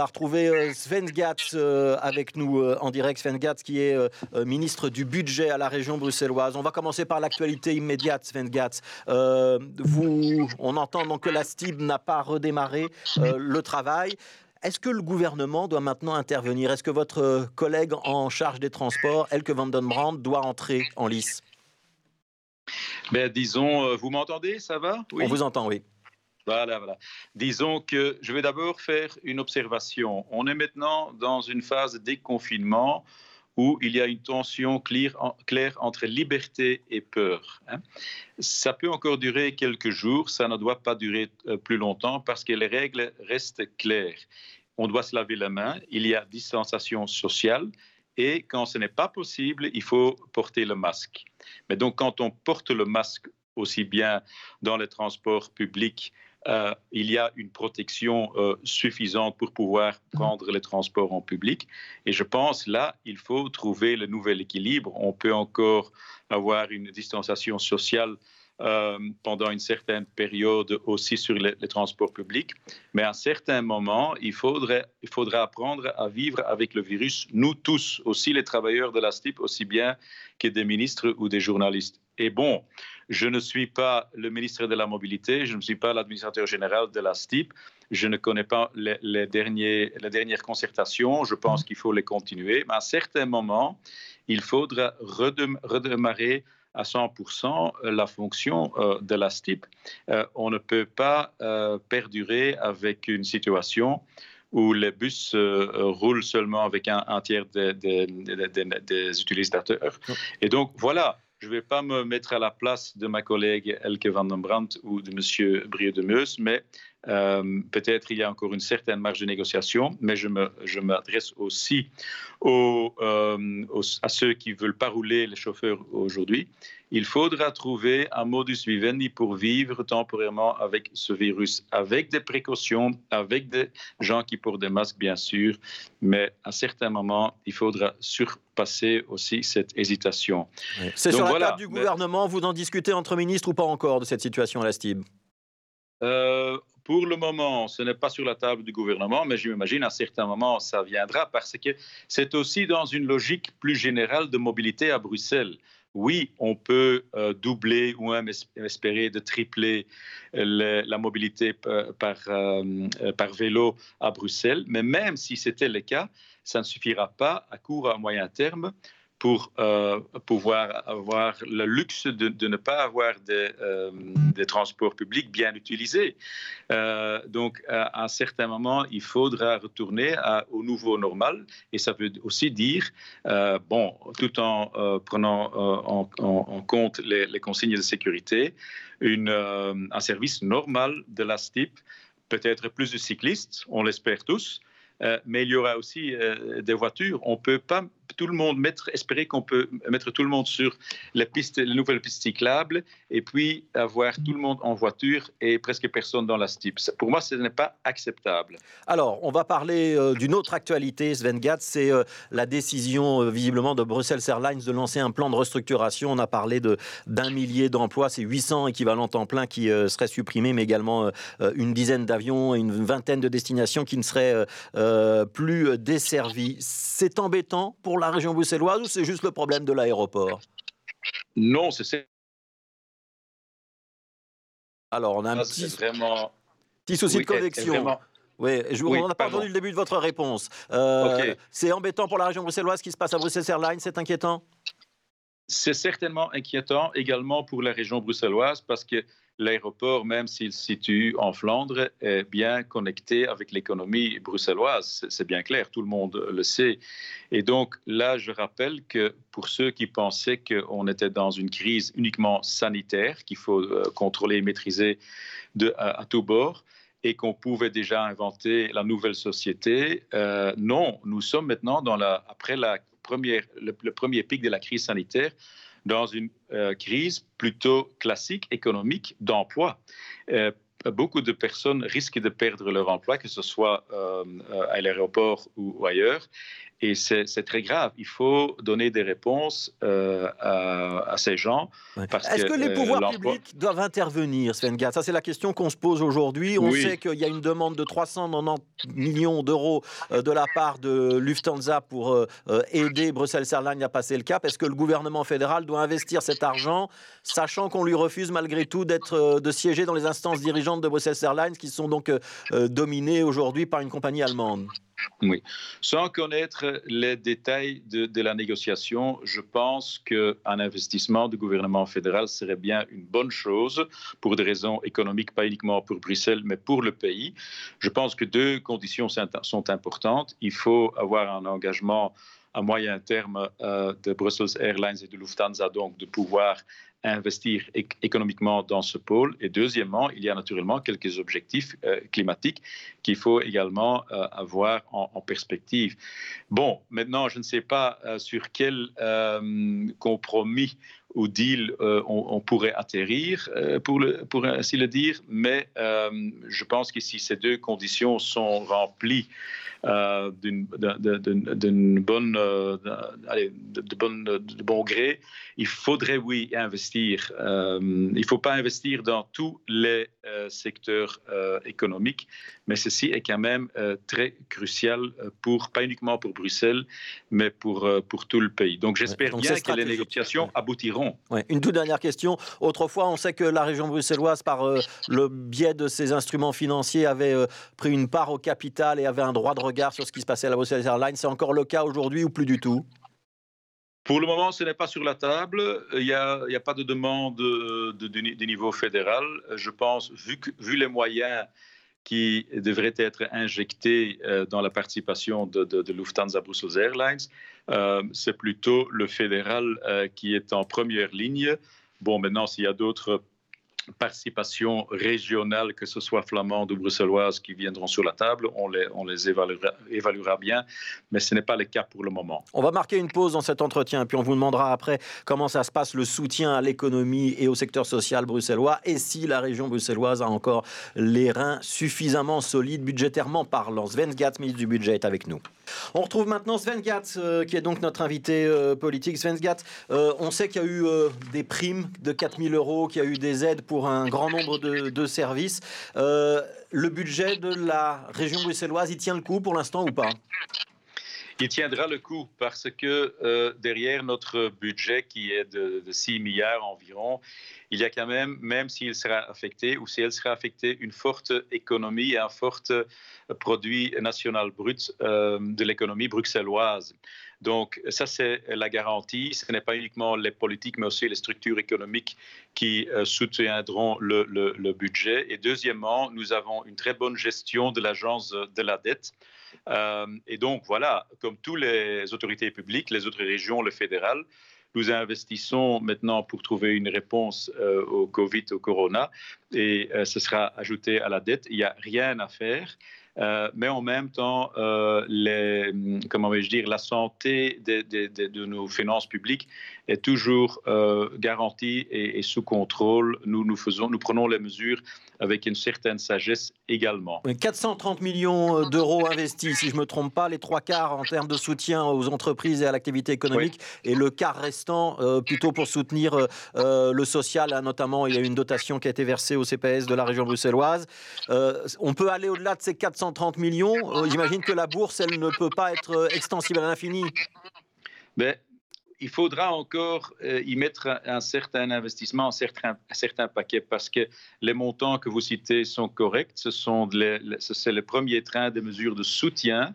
On va retrouver euh, Sven Gatz euh, avec nous euh, en direct. Sven Gatz qui est ministre du budget à la région bruxelloise. On va commencer par l'actualité immédiate, Sven Gatz. vous, on entend donc que la STIB n'a pas redémarré le travail. Est-ce que le gouvernement doit maintenant intervenir? Est-ce que votre collègue en charge des transports, Elke van den Brand, doit entrer en lice? Ben, Disons, vous m'entendez? Ça va? Oui. On vous entend, oui. Voilà, voilà. Disons que je vais d'abord faire une observation. On est maintenant dans une phase de déconfinement où il y a une tension claire, entre liberté et peur. Hein. Ça peut encore durer quelques jours, ça ne doit pas durer euh, plus longtemps parce que les règles restent claires. On doit se laver la main, il y a distanciation sociale et quand ce n'est pas possible, il faut porter le masque. Mais donc quand on porte le masque aussi bien dans les transports publics euh, il y a une protection euh, suffisante pour pouvoir prendre les transports en public. Et je pense là, il faut trouver le nouvel équilibre. On peut encore avoir une distanciation sociale euh, pendant une certaine période aussi sur les, transports publics. Mais à un certain moment, il, faudrait, il faudra apprendre à vivre avec le virus, nous tous, aussi les travailleurs de la STIP, aussi bien que des ministres ou des journalistes. Et bon, je ne suis pas le ministre de la Mobilité, je ne suis pas l'administrateur général de la STIP, je ne connais pas les, derniers, les dernières concertations, je pense qu'il faut les continuer, mais à un certain moment, il faudra redémarrer à 100% la fonction euh, de la STIP. Euh, on ne peut pas euh, perdurer avec une situation où les bus roulent seulement avec un, tiers des, des utilisateurs. Et donc, voilà, je ne vais pas me mettre à la place de ma collègue Elke van den Brandt ou de M. Brieux de Meus, mais euh, peut-être il y a encore une certaine marge de négociation, mais je m'adresse aussi euh, à ceux qui ne veulent pas rouler les chauffeurs aujourd'hui. Il faudra trouver un modus vivendi pour vivre temporairement avec ce virus, avec des précautions, avec des gens qui portent des masques, bien sûr, mais à certains moments, il faudra surpasser aussi cette hésitation. C'est sur la table du gouvernement, vous en discutez entre ministres ou pas encore de cette situation à la STIB euh, pour le moment, ce n'est pas sur la table du gouvernement, mais j'imagine à certains moments, ça viendra parce que c'est aussi dans une logique plus générale de mobilité à Bruxelles. Oui, on peut euh, doubler ou même espérer de tripler la mobilité par, euh, par vélo à Bruxelles, mais même si c'était le cas, ça ne suffira pas à court ou à moyen terme pour euh, pouvoir avoir le luxe de, ne pas avoir des, euh, des, transports publics bien utilisés. Euh, donc, à un certain moment, il faudra retourner au nouveau normal. Et ça veut aussi dire, bon, tout en prenant en, compte les, consignes de sécurité, un service normal de la STIP, peut-être plus de cyclistes, on l'espère tous, mais il y aura aussi des voitures. On ne peut pas tout le monde, mettre, espérer qu'on peut mettre tout le monde sur les, pistes, les nouvelles pistes cyclables et puis avoir tout le monde en voiture et presque personne dans la STIP. Pour moi, ce n'est pas acceptable. Alors, on va parler euh, d'une autre actualité, Sven Gatz, c'est euh, la décision euh, visiblement de Brussels Airlines de lancer un plan de restructuration. On a parlé d'un millier d'emplois, c'est 800 équivalents temps plein qui seraient supprimés, mais également une dizaine d'avions et une vingtaine de destinations qui ne seraient plus desservies. C'est embêtant pour la région bruxelloise ou c'est juste le problème de l'aéroport? Non, c'est alors, on a un petit, vraiment... petit souci de connexion. Oui, je vous, on n'a pas entendu le début de votre réponse. Euh, c'est embêtant pour la région bruxelloise ce qui se passe à Bruxelles Airlines, c'est inquiétant? C'est certainement inquiétant également pour la région bruxelloise parce que l'aéroport, même s'il se situe en Flandre, est bien connecté avec l'économie bruxelloise. C'est bien clair, tout le monde le sait. Et donc là, je rappelle que pour ceux qui pensaient qu'on était dans une crise uniquement sanitaire, qu'il faut euh, contrôler et maîtriser de, à, tout bord, et qu'on pouvait déjà inventer la nouvelle société. Euh, non, nous sommes maintenant dans la, après la première, le, premier pic de la crise sanitaire dans une euh, crise plutôt classique économique d'emploi. Euh, beaucoup de personnes risquent de perdre leur emploi, que ce soit euh, à l'aéroport ou, ailleurs. Et c'est très grave. Il faut donner des réponses euh, à, ces gens. Est-ce que, les pouvoirs publics doivent intervenir, Sven Gatt Ça, c'est la question qu'on se pose aujourd'hui. On sait qu'il y a une demande de 390 millions d'euros de la part de Lufthansa pour aider Bruxelles Airlines à passer le cap. Est-ce que le gouvernement fédéral doit investir cet argent, sachant qu'on lui refuse malgré tout d'être, de siéger dans les instances dirigeantes de Bruxelles Airlines, qui sont donc dominées aujourd'hui par une compagnie allemande? Oui. Sans connaître les détails de, la négociation, je pense qu'un investissement du gouvernement fédéral serait bien une bonne chose pour des raisons économiques, pas uniquement pour Bruxelles, mais pour le pays. Je pense que deux conditions sont importantes. Il faut avoir un engagement à moyen terme euh, de Brussels Airlines et de Lufthansa, donc de pouvoir investir économiquement dans ce pôle. Et deuxièmement, il y a naturellement quelques objectifs euh, climatiques qu'il faut également euh, avoir en, perspective. Bon, maintenant, je ne sais pas euh, sur quel compromis ou deal on, pourrait atterrir, pour, le, pour ainsi le dire, mais je pense que si ces deux conditions sont remplies, d'une bonne, de, bonne, de bon gré, il faudrait, oui, investir. Euh, il ne faut pas investir dans tous les euh, secteurs euh, économiques, mais ceci est quand même très crucial pour, pas uniquement pour Bruxelles, mais pour, pour tout le pays. Donc j'espère bien que les négociations aboutiront. Une toute dernière question. Autrefois, on sait que la région bruxelloise, par le biais de ses instruments financiers, avait pris une part au capital et avait un droit de regard sur ce qui se passait à la Bruxelles Airlines. C'est encore le cas aujourd'hui ou plus du tout? Pour le moment, ce n'est pas sur la table. Il n'y a, a, pas de demande de, de, niveau fédéral. Je pense, vu, vu, les moyens qui devraient être injectés euh, dans la participation de, Lufthansa Brussels Airlines, euh, c'est plutôt le fédéral euh, qui est en première ligne. Bon, maintenant, s'il y a d'autres participation régionale, que ce soit flamande ou bruxelloise, qui viendront sur la table. On les, évaluera, bien, mais ce n'est pas le cas pour le moment. On va marquer une pause dans cet entretien, puis on vous demandera après comment ça se passe, le soutien à l'économie et au secteur social bruxellois, et si la région bruxelloise a encore les reins suffisamment solides budgétairement parlant. Sven Gatz, ministre du Budget, est avec nous. On retrouve maintenant Sven Gatz, euh, qui est donc notre invité euh, politique. Sven Gatz, euh, on sait qu'il y a eu des primes de 4000 euros, qu'il y a eu des aides pour un grand nombre de, services. le budget de la région bruxelloise, il tient le coup pour l'instant ou pas? Il tiendra le coup parce que derrière notre budget qui est de, de, 6 milliards environ, il y a quand même, même s'il sera affecté ou si elle sera affectée, une forte économie et un fort produit national brut euh, de l'économie bruxelloise. Donc ça, c'est la garantie. Ce n'est pas uniquement les politiques, mais aussi les structures économiques qui euh, soutiendront le, budget. Et deuxièmement, nous avons une très bonne gestion de l'agence de la dette. Euh, et donc voilà, comme toutes les autorités publiques, les autres régions, le fédéral, nous investissons maintenant pour trouver une réponse euh, au Covid, au Corona, et ce sera ajouté à la dette. Il n'y a rien à faire. Euh, mais en même temps, les, comment vais-je dire, la santé de, de, nos finances publiques est toujours garantie et, et, sous contrôle. Nous, nous, faisons, nous prenons les mesures avec une certaine sagesse également. 430 millions euh, d'euros investis, si je ne me trompe pas, les trois quarts en termes de soutien aux entreprises et à l'activité économique, et le quart restant euh, plutôt pour soutenir euh, le social. Notamment, il y a une dotation qui a été versée au CPS de la région bruxelloise. on peut aller au-delà de ces 430 millions. J'imagine que la bourse, elle ne peut pas être extensible à l'infini. Mais il faudra encore euh, y mettre un certain investissement, un certain, un certain, paquet, parce que les montants que vous citez sont corrects. Ce sont les, c'est le premier train des mesures de soutien.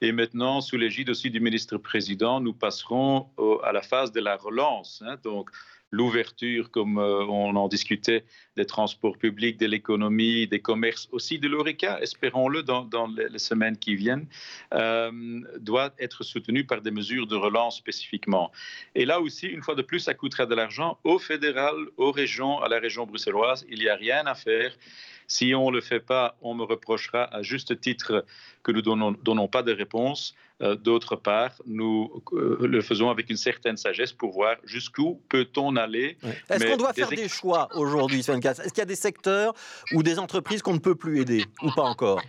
Et maintenant, sous l'égide aussi du ministre-président, nous passerons à la phase de la relance. Hein. donc, l'ouverture, comme euh, on en discutait, des transports publics, de l'économie, des commerces, aussi de l'ORECA, espérons-le dans, les, semaines qui viennent, euh, doit être soutenu par des mesures de relance spécifiquement. Et là aussi, une fois de plus, ça coûtera de l'argent au fédéral, aux régions, à la région bruxelloise. Il n'y a rien à faire. Si on ne le fait pas, on me reprochera à juste titre que nous ne donnons, pas de réponse. Euh, d'autre part, nous euh, le faisons avec une certaine sagesse pour voir jusqu'où peut-on aller. Est-ce qu'on doit faire des choix aujourd'hui, Est-ce qu'il y a des secteurs ou des entreprises qu'on ne peut plus aider ou pas encore?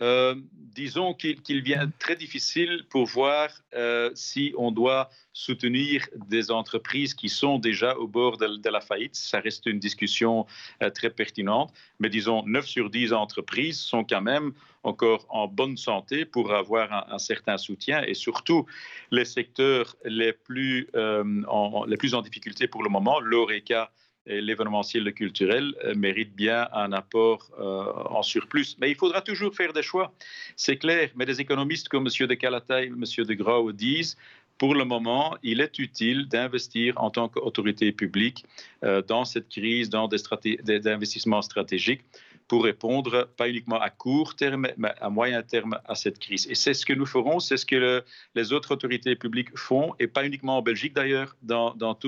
Euh, disons qu'il vient très difficile pour voir euh, si on doit soutenir des entreprises qui sont déjà au bord de, la faillite. Ça reste une discussion euh, très pertinente, mais disons 9 sur 10 entreprises sont quand même encore en bonne santé pour avoir un, certain soutien et surtout les secteurs les plus en difficulté pour le moment, l'ORECA l'événementiel, le culturel euh, mérite bien un apport euh, en surplus. Mais il faudra toujours faire des choix, c'est clair. Mais des économistes comme M. de Calatay, M. de Grau disent pour le moment, il est utile d'investir en tant qu'autorité publique euh, dans cette crise, dans des investissements stratégiques pour répondre pas uniquement à court terme, mais à moyen terme à cette crise. Et c'est ce que nous ferons, c'est ce que les autres autorités publiques font, et pas uniquement en Belgique d'ailleurs, dans, dans,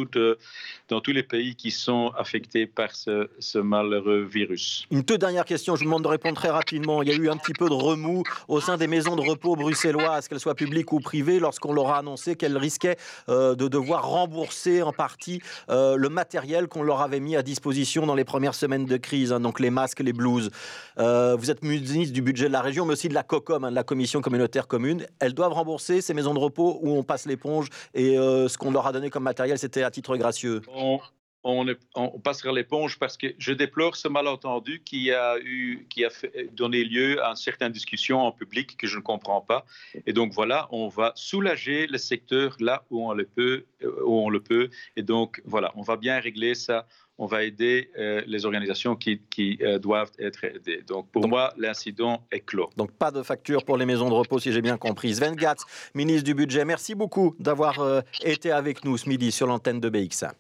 dans tous les pays qui sont affectés par ce, ce, malheureux virus. Une toute dernière question, je vous demande de répondre très rapidement. Il y a eu un petit peu de remous au sein des maisons de repos bruxelloises, qu'elles soient publiques ou privées, lorsqu'on leur a annoncé qu'elles risquaient euh, de devoir rembourser en partie euh, le matériel qu'on leur avait mis à disposition dans les premières semaines de crise, hein, donc les masques, les bleus euh, vous êtes ministre du budget de la région, mais aussi de la COCOM, hein, de la Commission communautaire commune. Elles doivent rembourser ces maisons de repos où on passe l'éponge et euh, ce qu'on leur a donné comme matériel, c'était à titre gracieux on, passera l'éponge parce que je déplore ce malentendu qui a, eu, qui a donné lieu à certaines discussions en public que je ne comprends pas. Et donc voilà, on va soulager le secteur là où on le peut. Euh, où on le peut. Et donc voilà, on va bien régler ça on va aider euh, les organisations qui, euh, doivent être aidées. Donc pour moi, l'incident est clos. Donc pas de facture pour les maisons de repos, si j'ai bien compris. Sven Gatz, ministre du Budget, merci beaucoup d'avoir euh, été avec nous ce midi sur l'antenne de BX.